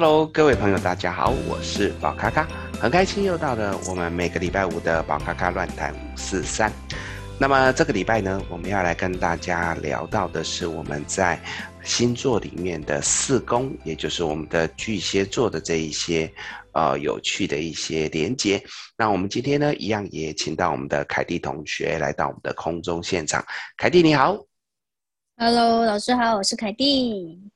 Hello，各位朋友，大家好，我是宝咖咖，很开心又到了我们每个礼拜五的宝咖咖乱谈五四三。那么这个礼拜呢，我们要来跟大家聊到的是我们在星座里面的四宫，也就是我们的巨蟹座的这一些呃有趣的一些连接。那我们今天呢，一样也请到我们的凯蒂同学来到我们的空中现场。凯蒂你好，Hello，老师好，我是凯蒂。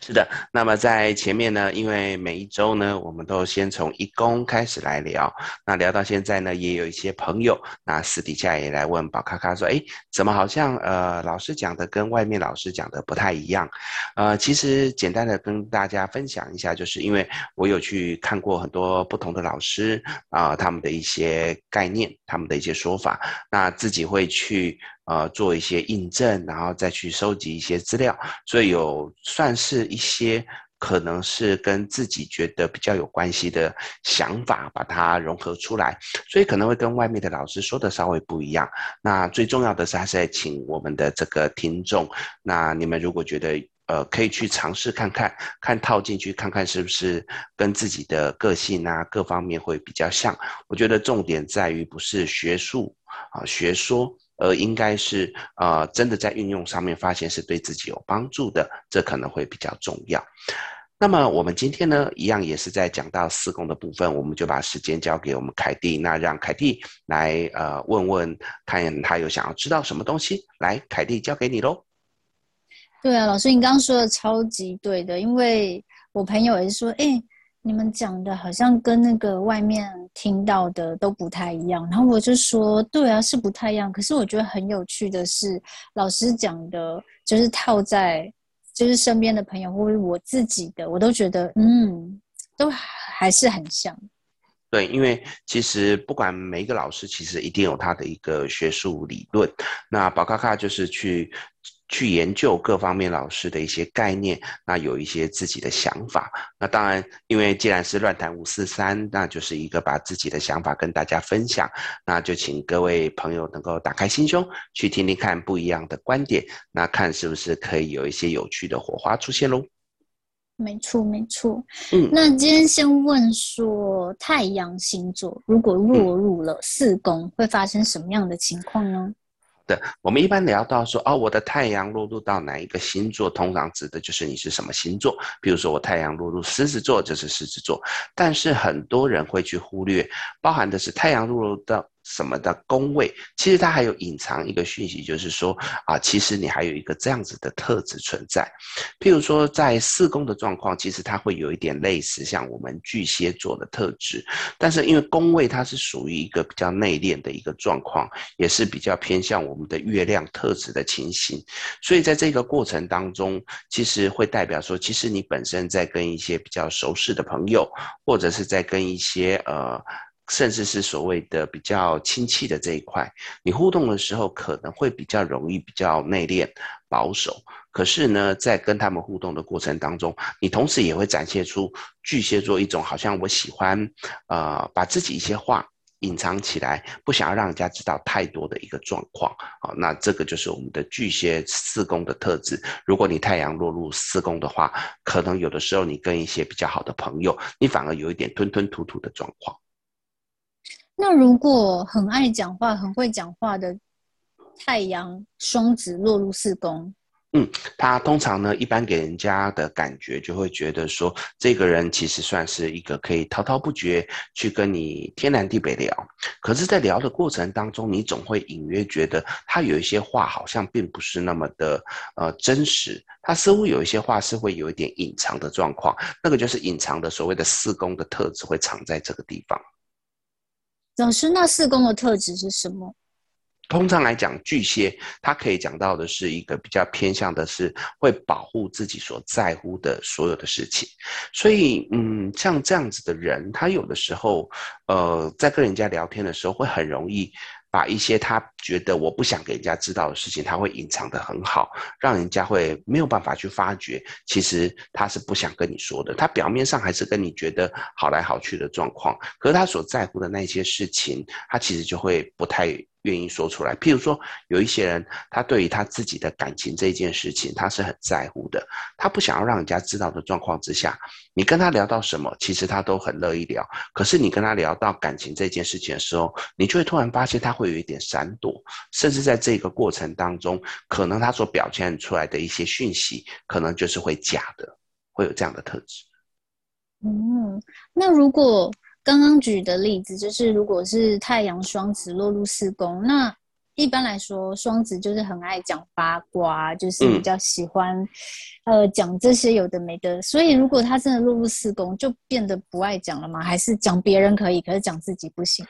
是的，那么在前面呢，因为每一周呢，我们都先从一宫开始来聊，那聊到现在呢，也有一些朋友，那私底下也来问宝咖咖说，哎，怎么好像呃老师讲的跟外面老师讲的不太一样？呃，其实简单的跟大家分享一下，就是因为我有去看过很多不同的老师啊、他们的一些概念，他们的一些说法，那自己会去。呃，做一些印证，然后再去收集一些资料，所以有算是一些可能是跟自己觉得比较有关系的想法，把它融合出来，所以可能会跟外面的老师说的稍微不一样。那最重要的是，还是在请我们的这个听众，那你们如果觉得呃可以去尝试看看，看套进去看看是不是跟自己的个性啊各方面会比较像。我觉得重点在于不是学术啊学说。而应该是、呃，真的在运用上面发现是对自己有帮助的，这可能会比较重要。那么我们今天呢，一样也是在讲到四宫的部分，我们就把时间交给我们凯蒂，那让凯蒂来呃问问，看他有想要知道什么东西。来，凯蒂交给你喽。对啊，老师，你刚刚说的超级对的，因为我朋友也是说，哎。你们讲的好像跟那个外面听到的都不太一样，然后我就说，对啊，是不太一样。可是我觉得很有趣的是，老师讲的，就是套在就是身边的朋友或者我自己的，我都觉得，嗯，都还是很像。对，因为其实不管每一个老师，其实一定有他的一个学术理论。那宝咖咖就是去。去研究各方面老师的一些概念，那有一些自己的想法。那当然，因为既然是乱谈五四三，那就是一个把自己的想法跟大家分享。那就请各位朋友能够打开心胸，去听听看不一样的观点，那看是不是可以有一些有趣的火花出现喽？没错，没错。嗯，那今天先问说，太阳星座如果落入了四宫，会发生什么样的情况呢？的，我们一般聊到说，哦，我的太阳落入到哪一个星座，通常指的就是你是什么星座。比如说，我太阳落入狮子座，就是狮子座。但是很多人会去忽略，包含的是太阳落入到。什么的宫位，其实它还有隐藏一个讯息，就是说啊，其实你还有一个这样子的特质存在。譬如说，在四宫的状况，其实它会有一点类似像我们巨蟹座的特质，但是因为宫位它是属于一个比较内敛的一个状况，也是比较偏向我们的月亮特质的情形，所以在这个过程当中，其实会代表说，其实你本身在跟一些比较熟识的朋友，或者是在跟一些呃。甚至是所谓的比较亲戚的这一块，你互动的时候可能会比较容易比较内敛保守。可是呢，在跟他们互动的过程当中，你同时也会展现出巨蟹座一种好像我喜欢，呃，把自己一些话隐藏起来，不想要让人家知道太多的一个状况。好，那这个就是我们的巨蟹四宫的特质。如果你太阳落入四宫的话，可能有的时候你跟一些比较好的朋友，你反而有一点吞吞吐吐的状况。那如果很爱讲话、很会讲话的太阳双子落入四宫，嗯，他通常呢，一般给人家的感觉就会觉得说，这个人其实算是一个可以滔滔不绝去跟你天南地北聊，可是，在聊的过程当中，你总会隐约觉得他有一些话好像并不是那么的呃真实，他似乎有一些话是会有一点隐藏的状况，那个就是隐藏的所谓的四宫的特质会藏在这个地方。老师，那四宫的特质是什么？通常来讲，巨蟹它可以讲到的是一个比较偏向的是会保护自己所在乎的所有的事情。所以，嗯，像这样子的人，他有的时候，呃，在跟人家聊天的时候，会很容易。把一些他觉得我不想给人家知道的事情，他会隐藏得很好，让人家会没有办法去发觉。其实他是不想跟你说的，他表面上还是跟你觉得好来好去的状况，可是他所在乎的那些事情，他其实就会不太愿意说出来。譬如说，有一些人，他对于他自己的感情这件事情，他是很在乎的，他不想要让人家知道的状况之下，你跟他聊到什么，其实他都很乐意聊。可是你跟他聊到感情这件事情的时候，你就会突然发现他会有一点闪躲，甚至在这个过程当中，可能他所表现出来的一些讯息，可能就是会假的，会有这样的特质。嗯，那如果刚刚举的例子，就是如果是太阳双子落入四宫，那一般来说，双子就是很爱讲八卦，就是比较喜欢，嗯、呃，讲这些有的没的。所以，如果他真的落入四宫，就变得不爱讲了吗？还是讲别人可以，可是讲自己不行？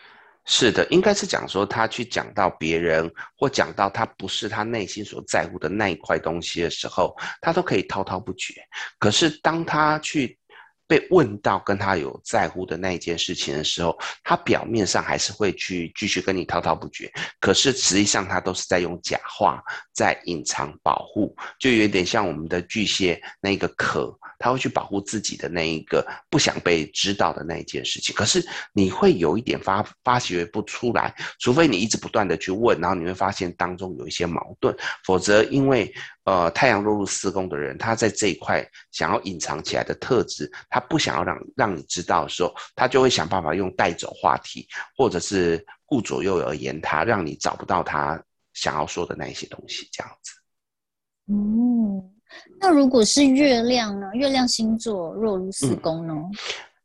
是的，应该是讲说他去讲到别人，或讲到他不是他内心所在乎的那一块东西的时候，他都可以滔滔不绝。可是当他去被问到跟他有在乎的那一件事情的时候，他表面上还是会去继续跟你滔滔不绝，可是实际上他都是在用假话在隐藏保护，就有点像我们的巨蟹那个壳。他会去保护自己的那一个不想被知道的那一件事情，可是你会有一点发发觉不出来，除非你一直不断的去问，然后你会发现当中有一些矛盾，否则因为呃太阳落入四宫的人，他在这一块想要隐藏起来的特质，他不想要让让你知道的时候，他就会想办法用带走话题，或者是顾左右而言他，让你找不到他想要说的那一些东西，这样子。嗯。那如果是月亮呢？月亮星座落入四宫呢？嗯，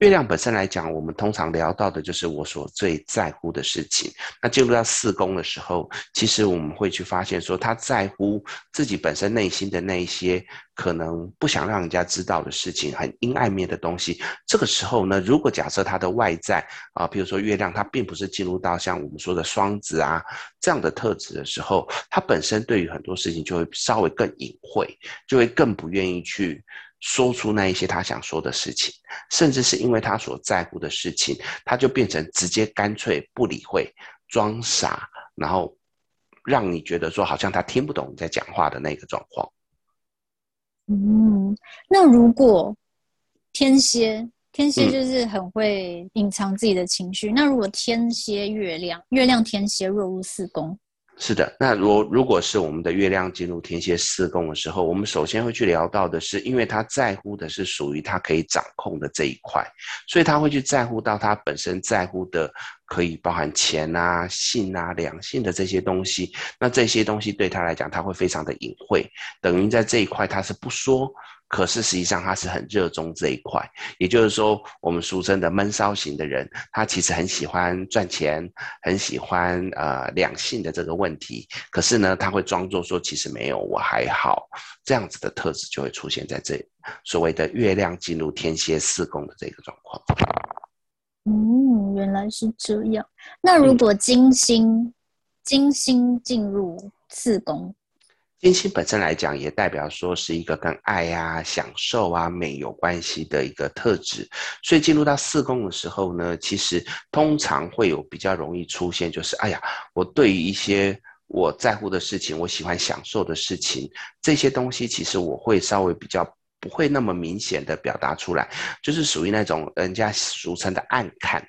月亮本身来讲，我们通常聊到的就是我所最在乎的事情。那进入到四宫的时候，其实我们会去发现说，他在乎自己本身内心的那一些。可能不想让人家知道的事情，很阴暗面的东西。这个时候呢，如果假设他的外在啊，比如说月亮，它并不是进入到像我们说的双子啊这样的特质的时候，他本身对于很多事情就会稍微更隐晦，就会更不愿意去说出那一些他想说的事情，甚至是因为他所在乎的事情，他就变成直接干脆不理会，装傻，然后让你觉得说好像他听不懂你在讲话的那个状况。嗯，那如果天蝎，天蝎就是很会隐藏自己的情绪。嗯、那如果天蝎月亮，月亮天蝎落入四宫。是的，那如如果是我们的月亮进入天蝎四宫的时候，我们首先会去聊到的是，因为他在乎的是属于他可以掌控的这一块，所以他会去在乎到他本身在乎的，可以包含钱啊、性啊、两性的这些东西。那这些东西对他来讲，他会非常的隐晦，等于在这一块他是不说。可是实际上他是很热衷这一块，也就是说，我们俗称的闷骚型的人，他其实很喜欢赚钱，很喜欢呃两性的这个问题。可是呢，他会装作说其实没有，我还好，这样子的特质就会出现在这所谓的月亮进入天蝎四宫的这个状况。嗯，原来是这样。那如果金星，嗯、金星进入四宫。金星本身来讲，也代表说是一个跟爱啊、享受啊、美有关系的一个特质。所以进入到四宫的时候呢，其实通常会有比较容易出现，就是哎呀，我对于一些我在乎的事情，我喜欢享受的事情，这些东西其实我会稍微比较不会那么明显的表达出来，就是属于那种人家俗称的暗看。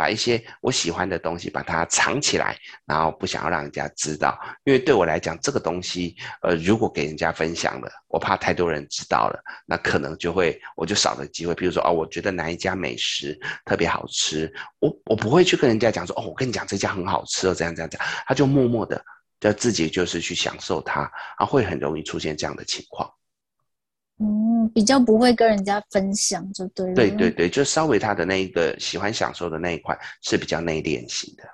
把一些我喜欢的东西把它藏起来，然后不想要让人家知道，因为对我来讲，这个东西，呃，如果给人家分享了，我怕太多人知道了，那可能就会我就少了机会。比如说，哦，我觉得哪一家美食特别好吃，我我不会去跟人家讲说，哦，我跟你讲这家很好吃哦，这样这样这样，他就默默的就自己就是去享受它，啊，会很容易出现这样的情况。嗯，比较不会跟人家分享，就对了。对对对，就稍微他的那一个喜欢享受的那一块是比较内敛型的。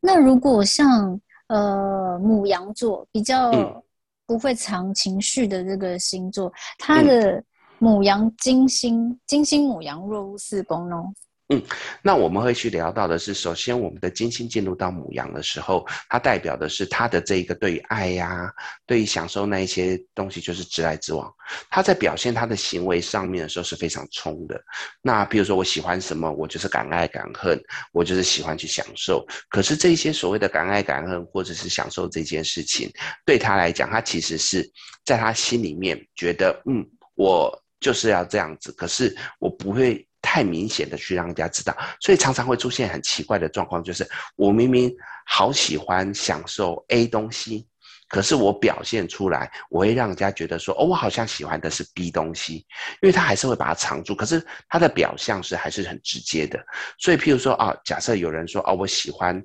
那如果像呃母羊座比较不会藏情绪的这个星座，他、嗯、的母羊金星金星母羊若入四宫哦。嗯，那我们会去聊到的是，首先我们的金星进入到牡羊的时候，它代表的是他的这一个对于爱呀、啊，对于享受那一些东西，就是直来直往。他在表现他的行为上面的时候是非常冲的。那比如说我喜欢什么，我就是敢爱敢恨，我就是喜欢去享受。可是这些所谓的敢爱敢恨或者是享受这件事情，对他来讲，他其实是在他心里面觉得，嗯，我就是要这样子。可是我不会。太明显的去让人家知道，所以常常会出现很奇怪的状况，就是我明明好喜欢享受 A 东西，可是我表现出来，我会让人家觉得说，哦，我好像喜欢的是 B 东西，因为他还是会把它藏住，可是他的表象是还是很直接的。所以，譬如说啊，假设有人说，哦，我喜欢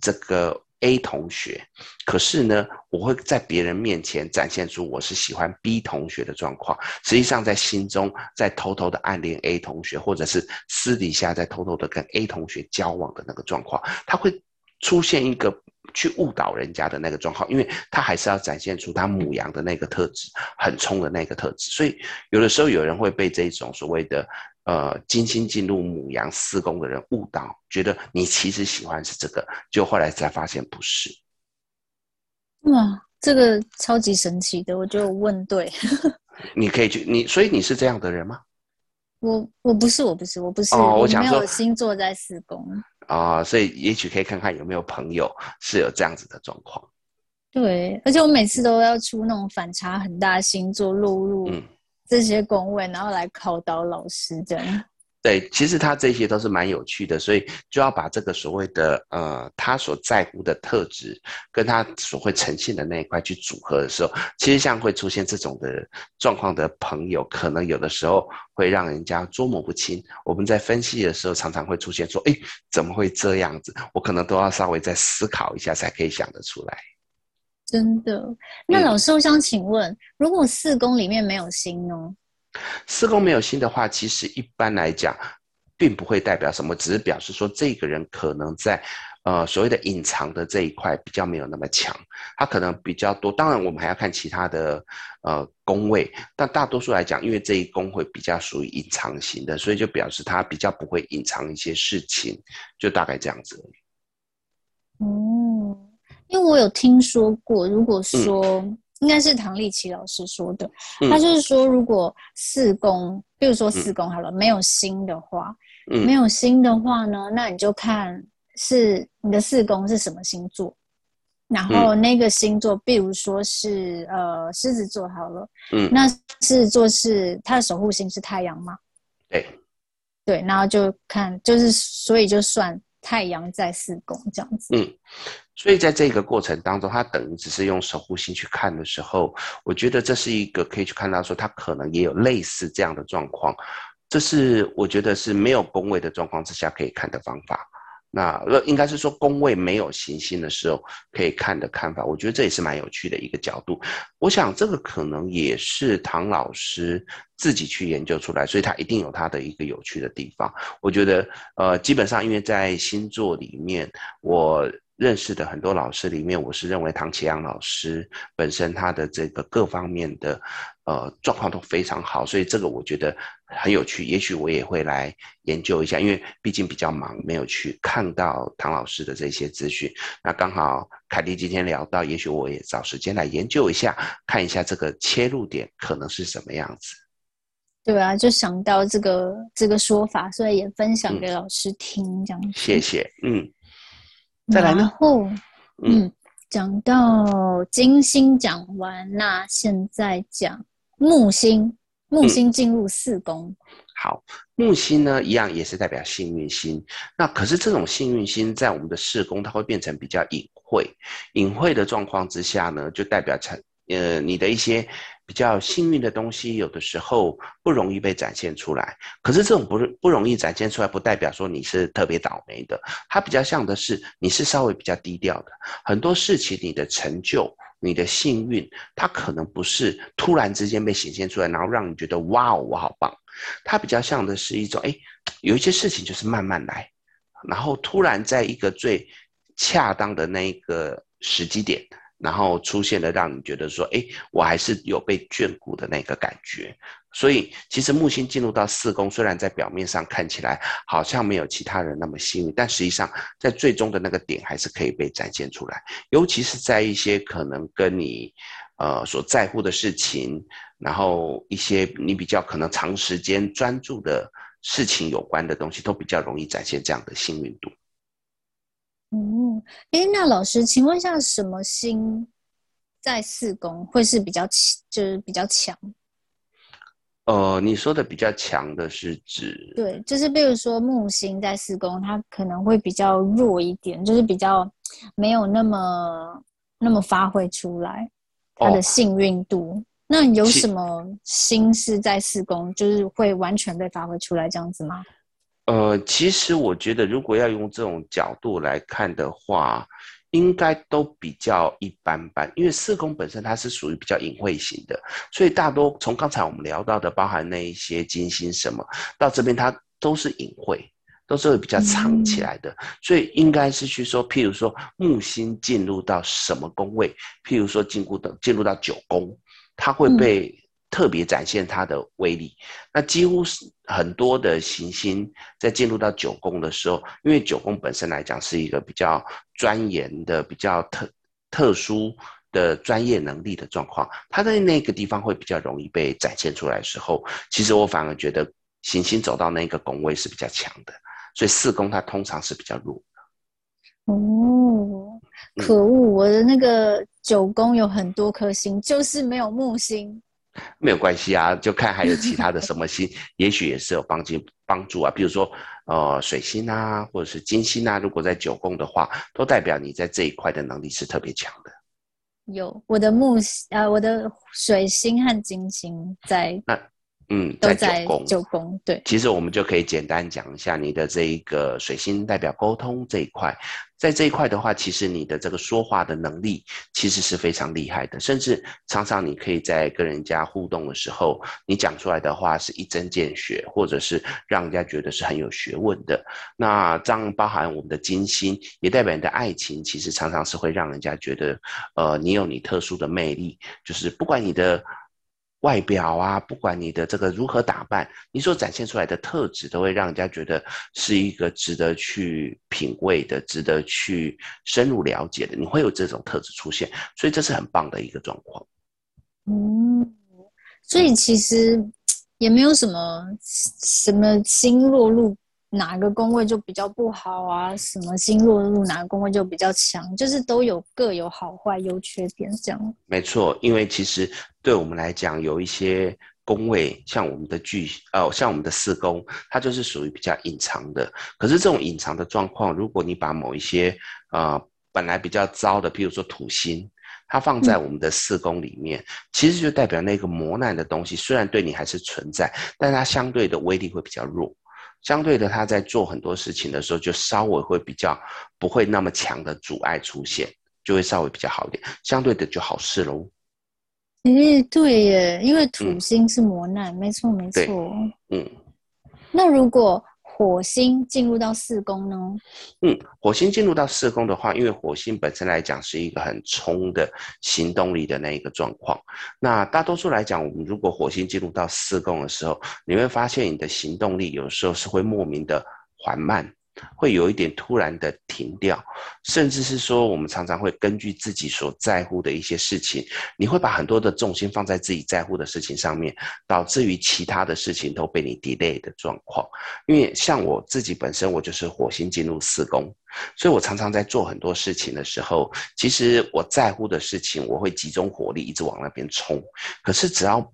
这个。A 同学，可是呢，我会在别人面前展现出我是喜欢 B 同学的状况，实际上在心中在偷偷的暗恋 A 同学，或者是私底下在偷偷的跟 A 同学交往的那个状况，他会出现一个去误导人家的那个状况，因为他还是要展现出他母羊的那个特质，很冲的那个特质，所以有的时候有人会被这种所谓的。呃，精心进入母羊四宫的人误导，觉得你其实喜欢是这个，就后来才发现不是。哇，这个超级神奇的，我就问对。你可以去你，所以你是这样的人吗？我我不是，我不是，我不是。哦，我没有星座在四宫。啊、哦，所以也许可以看看有没有朋友是有这样子的状况。对，而且我每次都要出那种反差很大的星座落入。这些宫位，然后来考倒老师，这样。对，其实他这些都是蛮有趣的，所以就要把这个所谓的呃，他所在乎的特质，跟他所会呈现的那一块去组合的时候，其实像会出现这种的状况的朋友，可能有的时候会让人家捉摸不清。我们在分析的时候，常常会出现说：“哎，怎么会这样子？”我可能都要稍微再思考一下，才可以想得出来。真的？那老师，我想请问，嗯、如果四宫里面没有星呢？四宫没有星的话，其实一般来讲，并不会代表什么，只是表示说这个人可能在呃所谓的隐藏的这一块比较没有那么强，他可能比较多。当然，我们还要看其他的呃宫位，但大多数来讲，因为这一宫会比较属于隐藏型的，所以就表示他比较不会隐藏一些事情，就大概这样子而已。嗯。因为我有听说过，如果说、嗯、应该是唐立奇老师说的，嗯、他就是说，如果四宫，比如说四宫好了，嗯、没有星的话，嗯、没有星的话呢，那你就看是你的四宫是什么星座，然后那个星座，比如说是呃狮子座好了，嗯，那狮子座是它的守护星是太阳吗？对，对，然后就看就是所以就算太阳在四宫这样子，嗯。所以在这个过程当中，他等于只是用守护星去看的时候，我觉得这是一个可以去看到说他可能也有类似这样的状况，这是我觉得是没有宫位的状况之下可以看的方法。那应该是说宫位没有行星的时候可以看的看法，我觉得这也是蛮有趣的一个角度。我想这个可能也是唐老师自己去研究出来，所以他一定有他的一个有趣的地方。我觉得呃，基本上因为在星座里面我。认识的很多老师里面，我是认为唐綺阳老师本身他的这个各方面的呃状况都非常好，所以这个我觉得很有趣。也许我也会来研究一下，因为毕竟比较忙，没有去看到唐老师的这些资讯。那刚好凯蒂今天聊到，也许我也找时间来研究一下，看一下这个切入点可能是什么样子。对啊，就想到这个这个说法，所以也分享给老师听，嗯、这样子。谢谢，嗯。再来呢？然后，嗯，讲到金星讲完，那现在讲木星。木星进入四宫。嗯，好，木星呢，一样也是代表幸运星。那可是这种幸运星在我们的四宫，它会变成比较隐晦。隐晦的状况之下呢，就代表成呃你的一些。比较幸运的东西，有的时候不容易被展现出来。可是这种不不容易展现出来，不代表说你是特别倒霉的。它比较像的是，你是稍微比较低调的。很多事情，你的成就、你的幸运，它可能不是突然之间被显现出来，然后让你觉得哇哦，我好棒。它比较像的是一种，哎，有一些事情就是慢慢来，然后突然在一个最恰当的那一个时机点。然后出现了让你觉得说，哎，我还是有被眷顾的那个感觉。所以其实木星进入到四宫，虽然在表面上看起来好像没有其他人那么幸运，但实际上在最终的那个点还是可以被展现出来。尤其是在一些可能跟你呃所在乎的事情，然后一些你比较可能长时间专注的事情有关的东西，都比较容易展现这样的幸运度。嗯，哎，那老师，请问一下，什么星在四宫会是比较强，就是比较强？呃，你说的比较强的是指？对，就是比如说木星在四宫，它可能会比较弱一点，就是比较没有那么那么发挥出来它的幸运度。哦、那有什么星是在四宫，就是会完全被发挥出来这样子吗？呃，其实我觉得，如果要用这种角度来看的话。应该都比较一般般，因为四宫本身它是属于比较隐晦型的，所以大多从刚才我们聊到的，包含那一些金星什么，到这边它都是隐晦，都是会比较藏起来的，嗯、所以应该是去说，譬如说木星进入到什么宫位，譬如说进入的进入到九宫，它会被、嗯。特别展现它的威力，那几乎是很多的行星在进入到九宫的时候，因为九宫本身来讲是一个比较钻研的、比较特特殊的专业能力的状况，它在那个地方会比较容易被展现出来的时候，其实我反而觉得行星走到那个宫位是比较强的，所以四宫它通常是比较弱的。哦，可恶，我的那个九宫有很多颗星，就是没有木星。没有关系啊，就看还有其他的什么星，也许也是有帮助帮助啊。比如说，呃，水星啊，或者是金星啊，如果在九宫的话，都代表你在这一块的能力是特别强的。有我的木呃，我的水星和金星在。嗯，在九宫，九宫对。其实我们就可以简单讲一下你的这一个水星代表沟通这一块，在这一块的话，其实你的这个说话的能力其实是非常厉害的，甚至常常你可以在跟人家互动的时候，你讲出来的话是一针见血，或者是让人家觉得是很有学问的。那这样包含我们的金星，也代表你的爱情，其实常常是会让人家觉得，呃，你有你特殊的魅力，就是不管你的。外表啊，不管你的这个如何打扮，你所展现出来的特质，都会让人家觉得是一个值得去品味的、值得去深入了解的。你会有这种特质出现，所以这是很棒的一个状况。嗯，所以其实也没有什么什么星落入哪个宫位就比较不好啊，什么星落入哪个宫位就比较强，就是都有各有好坏、优缺点这样。没错，因为其实。对我们来讲，有一些宫位，像我们的巨呃，像我们的四宫，它就是属于比较隐藏的。可是这种隐藏的状况，如果你把某一些呃本来比较糟的，譬如说土星，它放在我们的四宫里面，嗯、其实就代表那个磨难的东西，虽然对你还是存在，但它相对的威力会比较弱。相对的，他在做很多事情的时候，就稍微会比较不会那么强的阻碍出现，就会稍微比较好一点。相对的就好事喽。诶，对耶，因为土星是磨难，嗯、没错没错。嗯，那如果火星进入到四宫呢？嗯，火星进入到四宫的话，因为火星本身来讲是一个很冲的行动力的那一个状况。那大多数来讲，我们如果火星进入到四宫的时候，你会发现你的行动力有时候是会莫名的缓慢。会有一点突然的停掉，甚至是说，我们常常会根据自己所在乎的一些事情，你会把很多的重心放在自己在乎的事情上面，导致于其他的事情都被你 delay 的状况。因为像我自己本身，我就是火星进入四宫，所以我常常在做很多事情的时候，其实我在乎的事情，我会集中火力一直往那边冲。可是只要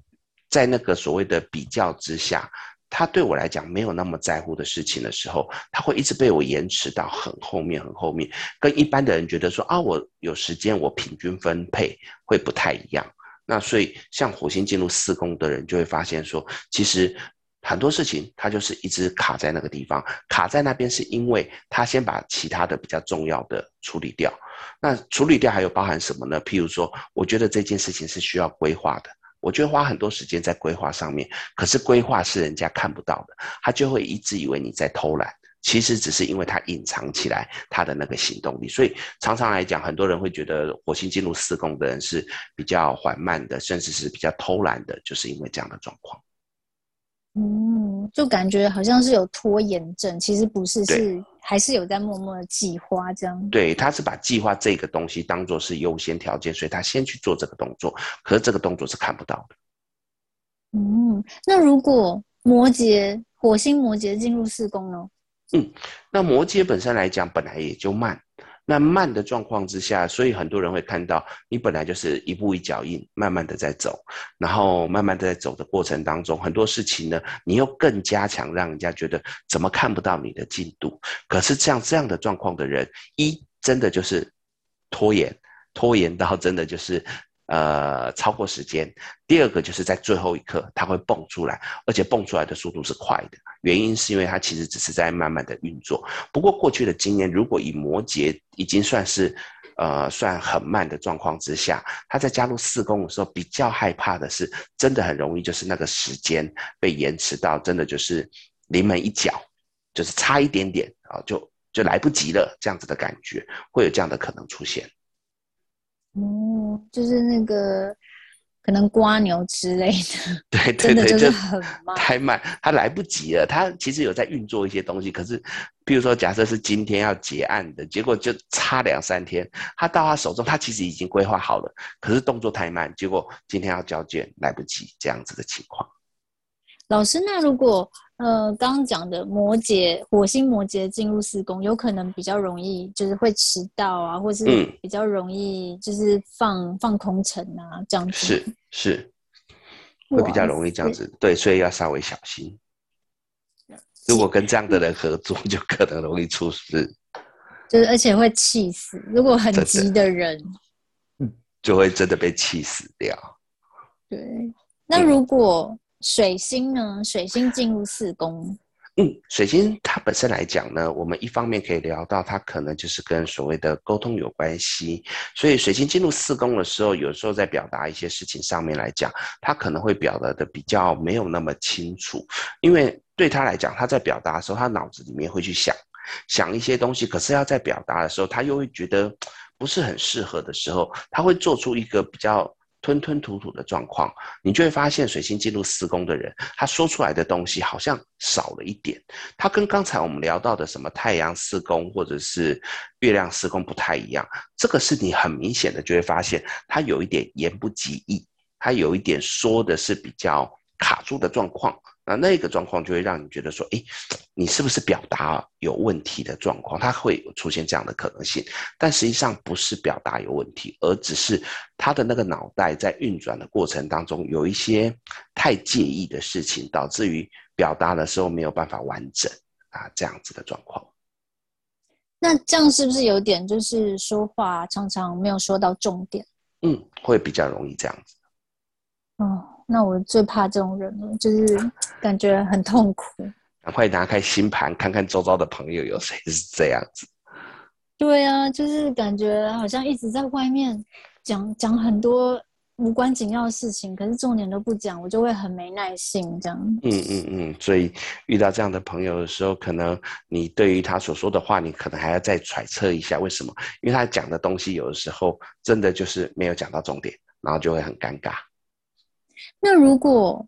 在那个所谓的比较之下，他对我来讲没有那么在乎的事情的时候，他会一直被我延迟到很后面、很后面。跟一般的人觉得说啊，我有时间，我平均分配会不太一样。那所以，像火星进入四宫的人就会发现说，其实很多事情他就是一直卡在那个地方，卡在那边是因为他先把其他的比较重要的处理掉。那处理掉还有包含什么呢？譬如说，我觉得这件事情是需要规划的。我就会花很多时间在规划上面，可是规划是人家看不到的，他就会一直以为你在偷懒，其实只是因为他隐藏起来他的那个行动力。所以常常来讲，很多人会觉得火星进入四宫的人是比较缓慢的，甚至是比较偷懒的，就是因为这样的状况。嗯，就感觉好像是有拖延症，其实不是，是还是有在默默的计划这样。对，他是把计划这个东西当做是优先条件，所以他先去做这个动作，可是这个动作是看不到的。嗯，那如果摩羯火星摩羯进入四宫呢？嗯，那摩羯本身来讲，本来也就慢。那慢的状况之下，所以很多人会看到你本来就是一步一脚印，慢慢的在走，然后慢慢的在走的过程当中，很多事情呢，你又更加强，让人家觉得怎么看不到你的进度。可是像这样的状况的人，一真的就是拖延，拖延到真的就是。呃，超过时间。第二个就是在最后一刻，它会蹦出来，而且蹦出来的速度是快的。原因是因为它其实只是在慢慢的运作。不过过去的经验，如果以摩羯已经算是呃算很慢的状况之下，他在加入四宫的时候，比较害怕的是，真的很容易就是那个时间被延迟到，真的就是临门一脚，就是差一点点啊，就就来不及了，这样子的感觉会有这样的可能出现。哦，就是那个可能瓜牛之类的，对对对，就是很慢，太慢，他来不及了。他其实有在运作一些东西，可是，比如说，假设是今天要结案的，结果就差两三天，他到他手中，他其实已经规划好了，可是动作太慢，结果今天要交卷来不及，这样子的情况。老师，那如果呃刚刚讲的摩羯火星摩羯进入四宫，有可能比较容易就是会迟到啊，或是比较容易就是放、嗯、放空城啊这样子。是是，会比较容易这样子，对，所以要稍微小心。如果跟这样的人合作，就可能容易出事。就是而且会气死，如果很急的人，就会真的被气死掉。对，那如果。水星呢？水星进入四宫。嗯，水星它本身来讲呢，我们一方面可以聊到它可能就是跟所谓的沟通有关系。所以水星进入四宫的时候，有时候在表达一些事情上面来讲，他可能会表达的比较没有那么清楚。因为对他来讲，他在表达的时候，他脑子里面会去想想一些东西，可是要在表达的时候，他又会觉得不是很适合的时候，他会做出一个比较。吞吞吐吐的状况，你就会发现水星进入四宫的人，他说出来的东西好像少了一点。他跟刚才我们聊到的什么太阳四宫或者是月亮四宫不太一样。这个是你很明显的就会发现，他有一点言不及义，他有一点说的是比较卡住的状况。那那个状况就会让你觉得说，哎，你是不是表达有问题的状况？它会有出现这样的可能性，但实际上不是表达有问题，而只是他的那个脑袋在运转的过程当中有一些太介意的事情，导致于表达的时候没有办法完整啊，这样子的状况。那这样是不是有点就是说话常常没有说到重点？嗯，会比较容易这样子。哦。那我最怕这种人了，就是感觉很痛苦。赶快拿开星盘，看看周遭的朋友有谁是这样子。对啊，就是感觉好像一直在外面讲讲很多无关紧要的事情，可是重点都不讲，我就会很没耐性这样。嗯嗯嗯，所以遇到这样的朋友的时候，可能你对于他所说的话，你可能还要再揣测一下为什么，因为他讲的东西有的时候真的就是没有讲到重点，然后就会很尴尬。那如果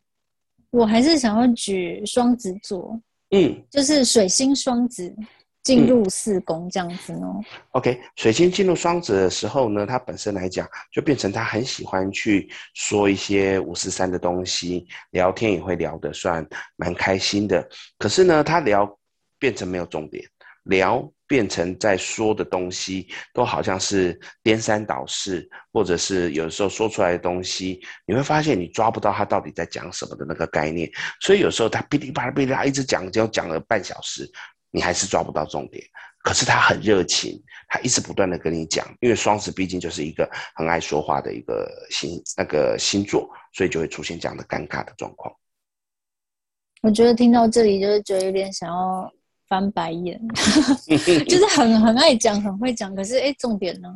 我还是想要举双子座，嗯，就是水星双子进入四宫这样子呢？嗯，OK，水星进入双子的时候呢，他本身来讲就变成他很喜欢去说一些五四三的东西，聊天也会聊得算蛮开心的。可是呢，他聊变成没有重点，聊。变成在说的东西都好像是颠三倒四，或者是有时候说出来的东西，你会发现你抓不到他到底在讲什么的那个概念。所以有时候他噼里啪啦噼里啪啦一直讲，就讲了半小时，你还是抓不到重点。可是他很热情，他一直不断的跟你讲，因为双子毕竟就是一个很爱说话的一个星那个星座，所以就会出现这样的尴尬的状况。我觉得听到这里就是觉得有点想要。翻白眼，就是很很爱讲，很会讲，可是哎，重点呢？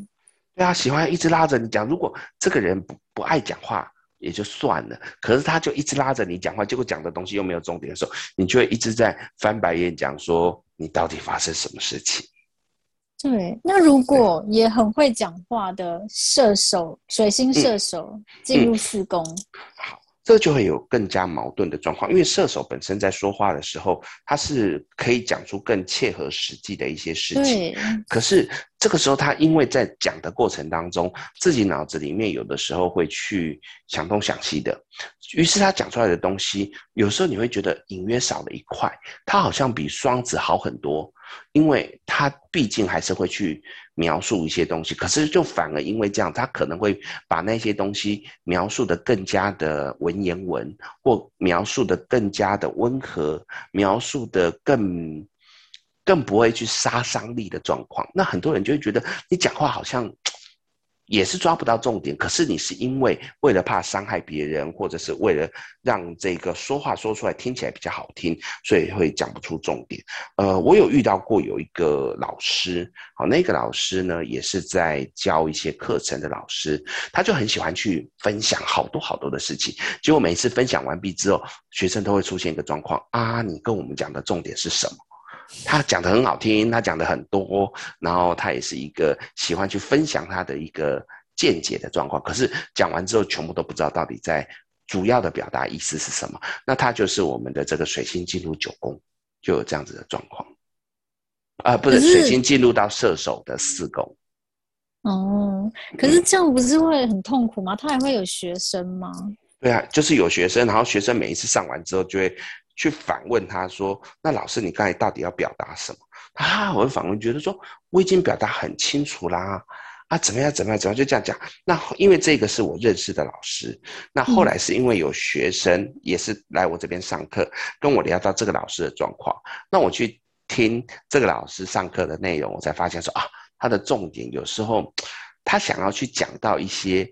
对啊，喜欢一直拉着你讲。如果这个人不不爱讲话也就算了，可是他就一直拉着你讲话，结果讲的东西又没有重点的时候，你就会一直在翻白眼，讲说你到底发生什么事情？对，那如果也很会讲话的射手，水星射手进入四宫，嗯嗯、好。这就会有更加矛盾的状况，因为射手本身在说话的时候，他是可以讲出更切合实际的一些事情。可是这个时候，他因为在讲的过程当中，自己脑子里面有的时候会去想东想西的，于是他讲出来的东西，有时候你会觉得隐约少了一块。他好像比双子好很多，因为他毕竟还是会去描述一些东西，可是就反而因为这样，他可能会把那些东西描述得更加的文言文，或描述得更加的温和，描述得更更不会去杀伤力的状况。那很多人就会觉得你讲话好像。也是抓不到重点，可是你是因为为了怕伤害别人，或者是为了让这个说话说出来听起来比较好听，所以会讲不出重点。呃，我有遇到过有一个老师，好，那个老师呢也是在教一些课程的老师，他就很喜欢去分享好多好多的事情，结果每次分享完毕之后，学生都会出现一个状况啊，你跟我们讲的重点是什么？他讲的很好听，他讲的很多，然后他也是一个喜欢去分享他的一个见解的状况。可是讲完之后，全部都不知道到底在主要的表达意思是什么。那他就是我们的这个水星进入九宫，就有这样子的状况。啊、呃，不是，是水星进入到射手的四宫。哦，可是这样不是会很痛苦吗？他还会有学生吗？对啊，就是有学生，然后学生每一次上完之后就会。去反问他说：“那老师，你刚才到底要表达什么？”啊，我会反问，觉得说我已经表达很清楚啦，啊，怎么样，怎么样，怎么样，就这样讲。那因为这个是我认识的老师，那后来是因为有学生也是来我这边上课，跟我聊到这个老师的状况，那我去听这个老师上课的内容，我才发现说啊，他的重点有时候他想要去讲到一些。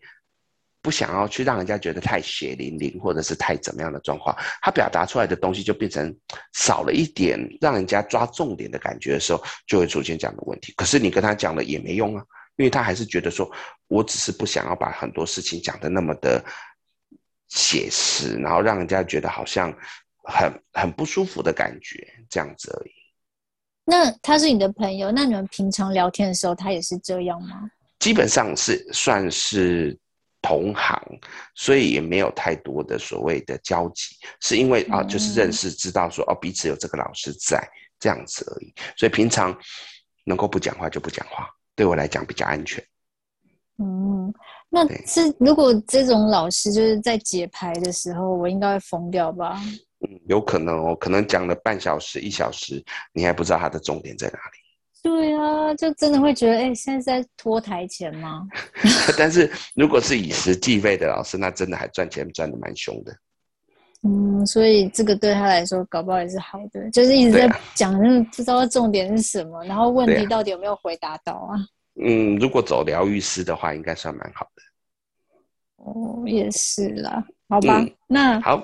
不想要去让人家觉得太血淋淋，或者是太怎么样的状况，他表达出来的东西就变成少了一点让人家抓重点的感觉的时候，就会出现这样的问题。可是你跟他讲了也没用啊，因为他还是觉得说，我只是不想要把很多事情讲的那么的写实，然后让人家觉得好像很很不舒服的感觉，这样子而已。那他是你的朋友，那你们平常聊天的时候，他也是这样吗？基本上是算是。同行，所以也没有太多的所谓的交集，是因为啊，就是认识，知道说哦，彼此有这个老师在这样子而已。所以平常能够不讲话就不讲话，对我来讲比较安全。嗯，那是如果这种老师就是在解牌的时候，我应该会疯掉吧？嗯，有可能哦，可能讲了半小时、一小时，你还不知道他的重点在哪里。对啊，就真的会觉得，哎，现在是在拖台钱吗？但是如果是以时计费的老师，那真的还赚钱赚的蛮凶的。嗯，所以这个对他来说，搞不好也是好的，就是一直在讲，那不知道重点是什么，然后问题到底有没有回答到啊？嗯，如果走疗愈师的话，应该算蛮好的。哦，也是啦，好吧，嗯、那好，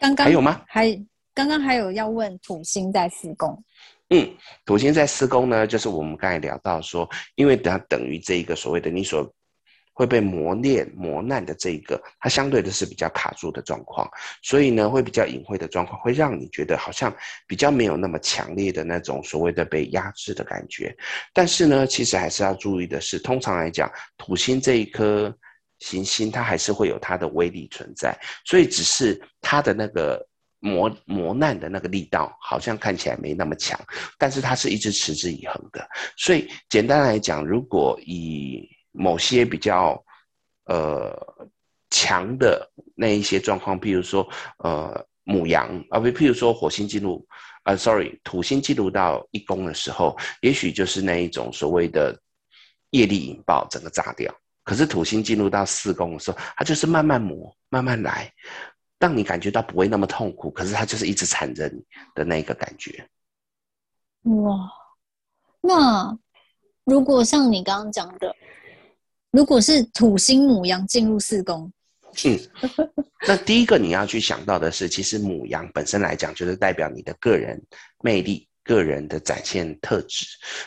刚刚还有吗？还刚刚还有要问土星在四宫。嗯，土星在四宫呢，就是我们刚才聊到说，因为它等于这一个所谓的你所会被磨练、磨难的这一个，它相对的是比较卡住的状况，所以呢，会比较隐晦的状况，会让你觉得好像比较没有那么强烈的那种所谓的被压制的感觉。但是呢，其实还是要注意的是，通常来讲，土星这一颗行星，它还是会有它的威力存在，所以只是它的那个。磨磨难的那个力道好像看起来没那么强，但是它是一直持之以恒的。所以简单来讲，如果以某些比较呃强的那一些状况，譬如说呃母羊啊，不，譬如说火星进入啊，sorry，土星进入到一宫的时候，也许就是那一种所谓的业力引爆，整个炸掉。可是土星进入到四宫的时候，它就是慢慢磨，慢慢来。让你感觉到不会那么痛苦，可是它就是一直缠着你的那个感觉。哇，那如果像你刚刚讲的，如果是土星母羊进入四宫，嗯，那第一个你要去想到的是，其实母羊本身来讲，就是代表你的个人魅力、个人的展现特质。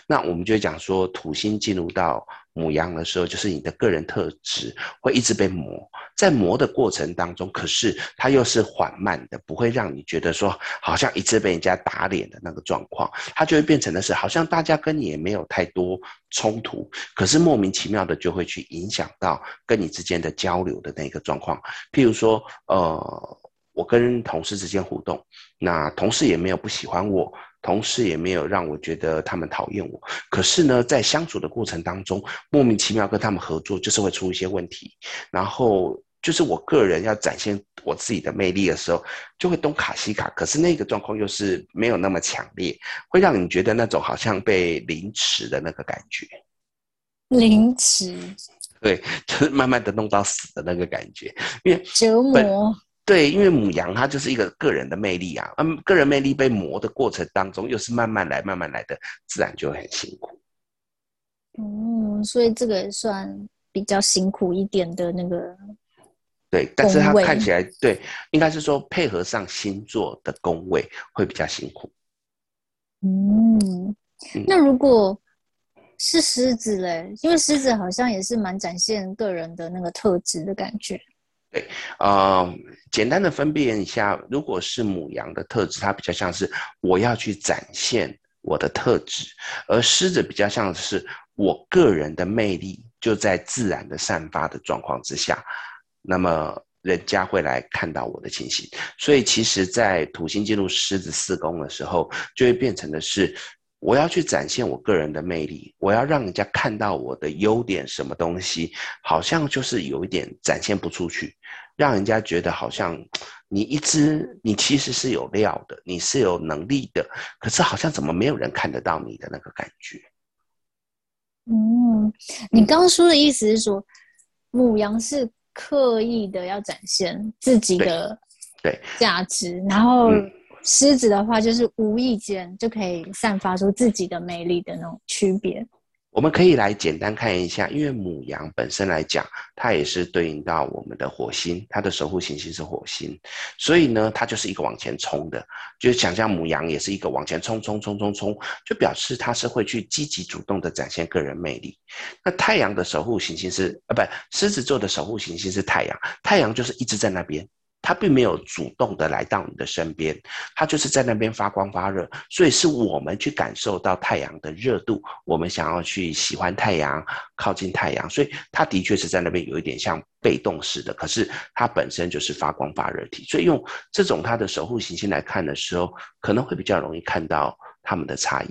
那我们就讲说，土星进入到母羊的时候，就是你的个人特质会一直被磨。在磨的过程当中，可是它又是缓慢的，不会让你觉得说好像一直被人家打脸的那个状况，它就会变成的是好像大家跟你也没有太多冲突，可是莫名其妙的就会去影响到跟你之间的交流的那个状况。譬如说，呃，我跟同事之间互动，那同事也没有不喜欢我。同事也没有让我觉得他们讨厌我，可是呢，在相处的过程当中，莫名其妙跟他们合作就是会出一些问题，然后就是我个人要展现我自己的魅力的时候，就会东卡西卡。可是那个状况又是没有那么强烈，会让你觉得那种好像被凌迟的那个感觉。凌迟。对，就是慢慢的弄到死的那个感觉，因为折磨。对，因为母羊它就是一个个人的魅力啊，嗯，个人魅力被磨的过程当中，又是慢慢来、慢慢来的，自然就很辛苦。嗯，所以这个也算比较辛苦一点的那个。对，但是它看起来，对，应该是说配合上星座的宫位会比较辛苦。嗯，那如果是狮子嘞？因为狮子好像也是蛮展现个人的那个特质的感觉。对，呃，简单的分辨一下，如果是母羊的特质，它比较像是我要去展现我的特质，而狮子比较像是我个人的魅力就在自然的散发的状况之下，那么人家会来看到我的情形。所以其实，在土星进入狮子四宫的时候，就会变成的是。我要去展现我个人的魅力，我要让人家看到我的优点，什么东西好像就是有一点展现不出去，让人家觉得好像你一直你其实是有料的，你是有能力的，可是好像怎么没有人看得到你的那个感觉。嗯，你刚刚说的意思是说，母羊是刻意的要展现自己的对价值，然后。嗯狮子的话，就是无意间就可以散发出自己的魅力的那种区别。我们可以来简单看一下，因为母羊本身来讲，它也是对应到我们的火星，它的守护行星是火星，所以呢，它就是一个往前冲的。就是想象母羊也是一个往前冲冲冲冲冲，就表示它是会去积极主动的展现个人魅力。那太阳的守护行星是啊，不，狮子座的守护行星是太阳，太阳就是一直在那边。他并没有主动的来到你的身边，他就是在那边发光发热，所以是我们去感受到太阳的热度，我们想要去喜欢太阳，靠近太阳，所以他的确是在那边有一点像被动式的，可是他本身就是发光发热体，所以用这种他的守护行星来看的时候，可能会比较容易看到他们的差异。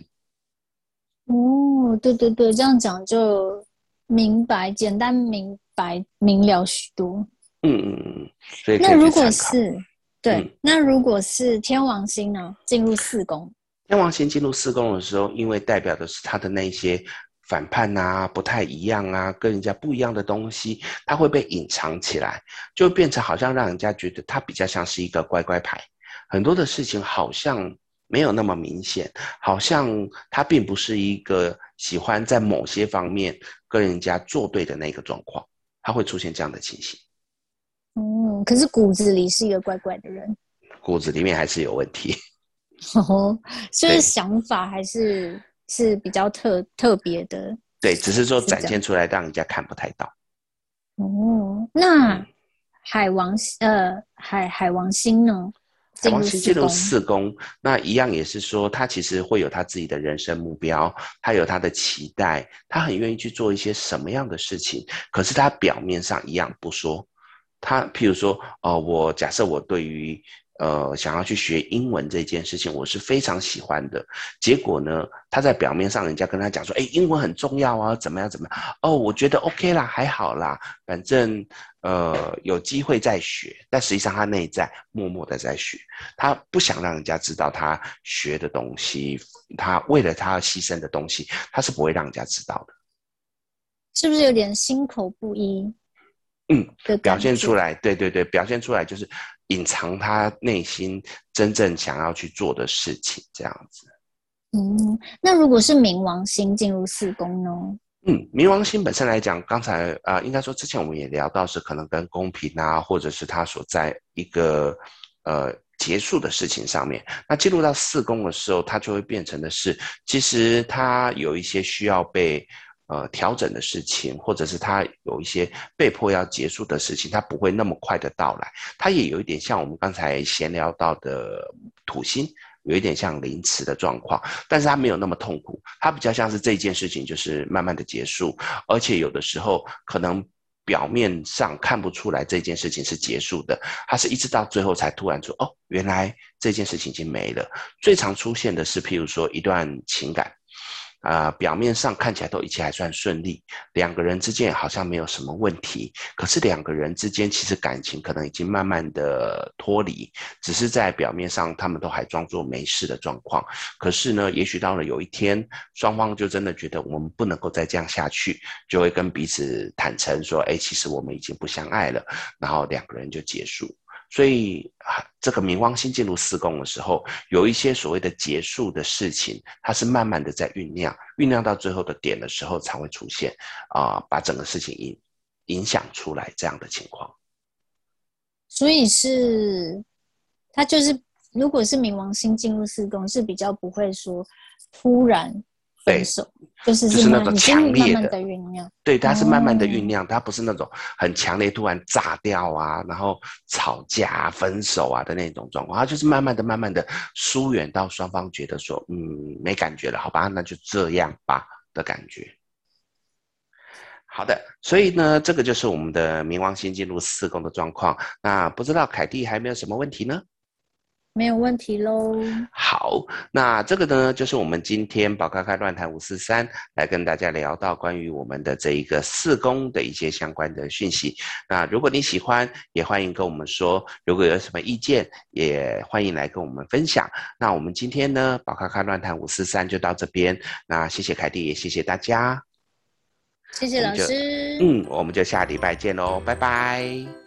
哦，对对对，这样讲就明白，简单明白明了许多。嗯嗯嗯，所以那如果是对，嗯、那如果是天王星呢？进入四宫，天王星进入四宫的时候，因为代表的是他的那些反叛啊、不太一样啊、跟人家不一样的东西，他会被隐藏起来，就变成好像让人家觉得他比较像是一个乖乖牌，很多的事情好像没有那么明显，好像他并不是一个喜欢在某些方面跟人家作对的那个状况，他会出现这样的情形。嗯，可是骨子里是一个怪怪的人，骨子里面还是有问题。哦，所以想法还是是比较特特别的。对，只是说展现出来让人家看不太到。哦，那海王呃海海王星呢？海王星进入四宫，那一样也是说，他其实会有他自己的人生目标，他有他的期待，他很愿意去做一些什么样的事情，可是他表面上一样不说。他譬如说，呃，我假设我对于呃想要去学英文这件事情，我是非常喜欢的。结果呢，他在表面上人家跟他讲说，哎，英文很重要啊，怎么样怎么样？哦，我觉得 OK 啦，还好啦，反正呃有机会再学。但实际上他内在默默的在学，他不想让人家知道他学的东西，他为了他牺牲的东西，他是不会让人家知道的。是不是有点心口不一？嗯，表现出来，对对对，表现出来就是隐藏他内心真正想要去做的事情，这样子。嗯，那如果是冥王星进入四宫呢？嗯，冥王星本身来讲，刚才啊、呃，应该说之前我们也聊到，是可能跟公平啊，或者是他所在一个呃结束的事情上面。那进入到四宫的时候，它就会变成的是，其实它有一些需要被。呃，调整的事情，或者是他有一些被迫要结束的事情，他不会那么快的到来。他也有一点像我们刚才闲聊到的土星，有一点像凌迟的状况，但是他没有那么痛苦，他比较像是这件事情就是慢慢的结束，而且有的时候可能表面上看不出来这件事情是结束的，他是一直到最后才突然说，哦，原来这件事情已经没了。最常出现的是，譬如说一段情感。啊、表面上看起来都一切还算顺利，两个人之间好像没有什么问题。可是两个人之间其实感情可能已经慢慢的脱离，只是在表面上他们都还装作没事的状况。可是呢，也许到了有一天，双方就真的觉得我们不能够再这样下去，就会跟彼此坦诚说：“哎，其实我们已经不相爱了。”然后两个人就结束。所以啊，这个冥王星进入四宫的时候，有一些所谓的结束的事情，它是慢慢的在酝酿，酝酿到最后的点的时候才会出现，啊、把整个事情影影响出来这样的情况。所以是，它就是，如果是冥王星进入四宫，是比较不会说突然。分手就是就是那种强烈的酝酿，对，它是慢慢的酝酿，它不是那种很强烈突然炸掉啊，然后吵架分手啊的那种状况，它就是慢慢的、慢慢的疏远到双方觉得说，嗯，没感觉了，好吧，那就这样吧的感觉。好的，所以呢，这个就是我们的冥王星进入四宫的状况。那不知道凯蒂还没有什么问题呢？没有问题喽。好，那这个呢，就是我们今天宝咖咖乱谈五四三来跟大家聊到关于我们的这一个四宫的一些相关的讯息。那如果你喜欢，也欢迎跟我们说。如果有什么意见，也欢迎来跟我们分享。那我们今天呢，宝咖咖乱谈五四三就到这边。那谢谢凯蒂，也谢谢大家。谢谢老师。嗯，我们就下礼拜见喽，拜拜。